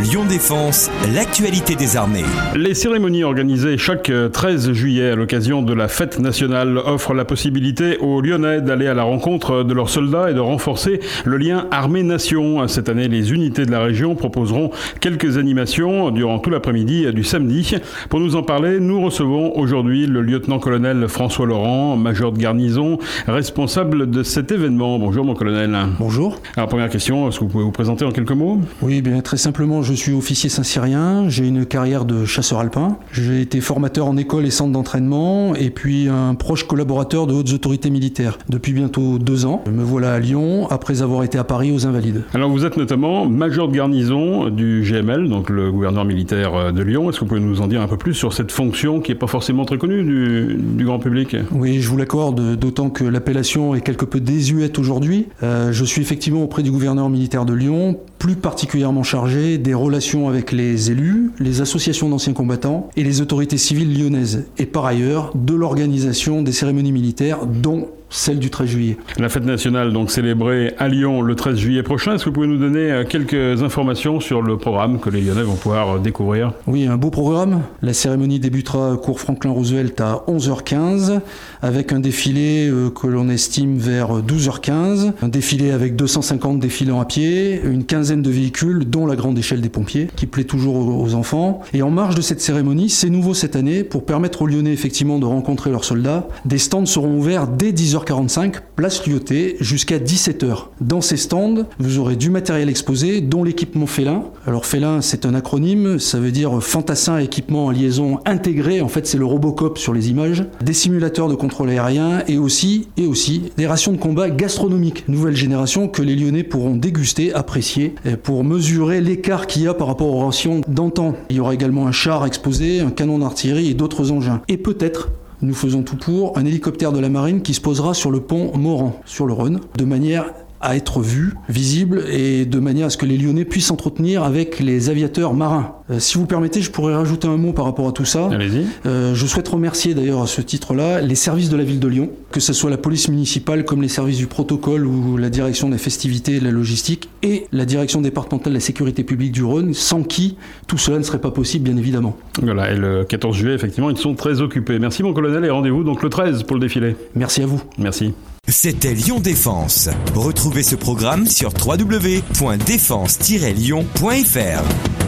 Lyon Défense, l'actualité des armées. Les cérémonies organisées chaque 13 juillet à l'occasion de la fête nationale offrent la possibilité aux Lyonnais d'aller à la rencontre de leurs soldats et de renforcer le lien armée-nation. Cette année, les unités de la région proposeront quelques animations durant tout l'après-midi du samedi. Pour nous en parler, nous recevons aujourd'hui le lieutenant-colonel François Laurent, major de garnison, responsable de cet événement. Bonjour mon colonel. Bonjour. Alors première question, est-ce que vous pouvez vous présenter en quelques mots? Oui, bien très simplement, je suis officier saint-cyrien, j'ai une carrière de chasseur alpin, j'ai été formateur en école et centre d'entraînement, et puis un proche collaborateur de hautes autorités militaires depuis bientôt deux ans. Me voilà à Lyon après avoir été à Paris aux Invalides. Alors vous êtes notamment major de garnison du GML, donc le gouverneur militaire de Lyon. Est-ce que vous pouvez nous en dire un peu plus sur cette fonction qui n'est pas forcément très connue du, grand public? Oui, je vous l'accorde, d'autant que l'appellation est quelque peu désuète aujourd'hui. Euh, je suis effectivement auprès du gouverneur militaire de Lyon, plus particulièrement chargé des relations avec les élus, les associations d'anciens combattants et les autorités civiles lyonnaises, et par ailleurs de l'organisation des cérémonies militaires dont celle du 13 juillet. La fête nationale donc célébrée à Lyon le 13 juillet prochain. Est-ce que vous pouvez nous donner euh, quelques informations sur le programme que les Lyonnais vont pouvoir euh, découvrir? Oui, un beau programme. La cérémonie débutera cours Franklin Roosevelt à 11h15 avec un défilé euh, que l'on estime vers 12h15. Un défilé avec 250 défilants à pied, une quinzaine de véhicules dont la grande échelle des pompiers qui plaît toujours aux enfants. Et en marge de cette cérémonie, c'est nouveau cette année pour permettre aux Lyonnais effectivement de rencontrer leurs soldats. Des stands seront ouverts dès 10h 45 place Lyoté, jusqu'à 17h. Dans ces stands, vous aurez du matériel exposé, dont l'équipement Félin. Alors Félin, c'est un acronyme, ça veut dire fantassin équipement en liaison intégré, en fait c'est le Robocop sur les images, des simulateurs de contrôle aérien et aussi, et aussi des rations de combat gastronomiques, nouvelle génération que les Lyonnais pourront déguster, apprécier, pour mesurer l'écart qu'il y a par rapport aux rations d'antan. Il y aura également un char exposé, un canon d'artillerie et d'autres engins. Et peut-être nous faisons tout pour. Un hélicoptère de la marine qui se posera sur le pont Moran, sur le Rhône, de manière à être vu, visible et de manière à ce que les Lyonnais puissent s'entretenir avec les aviateurs marins. Euh, si vous permettez, je pourrais rajouter un mot par rapport à tout ça. Allez-y. Euh, je souhaite remercier d'ailleurs à ce titre-là les services de la ville de Lyon, que ce soit la police municipale comme les services du protocole ou la direction des festivités et de la logistique et la direction départementale de la sécurité publique du Rhône, sans qui tout cela ne serait pas possible bien évidemment. Voilà, et le 14 juillet effectivement ils sont très occupés. Merci mon colonel et rendez-vous donc le 13 pour le défilé. Merci à vous. Merci. C'était Lyon Défense. Retrouvez ce programme sur www.défense-lyon.fr.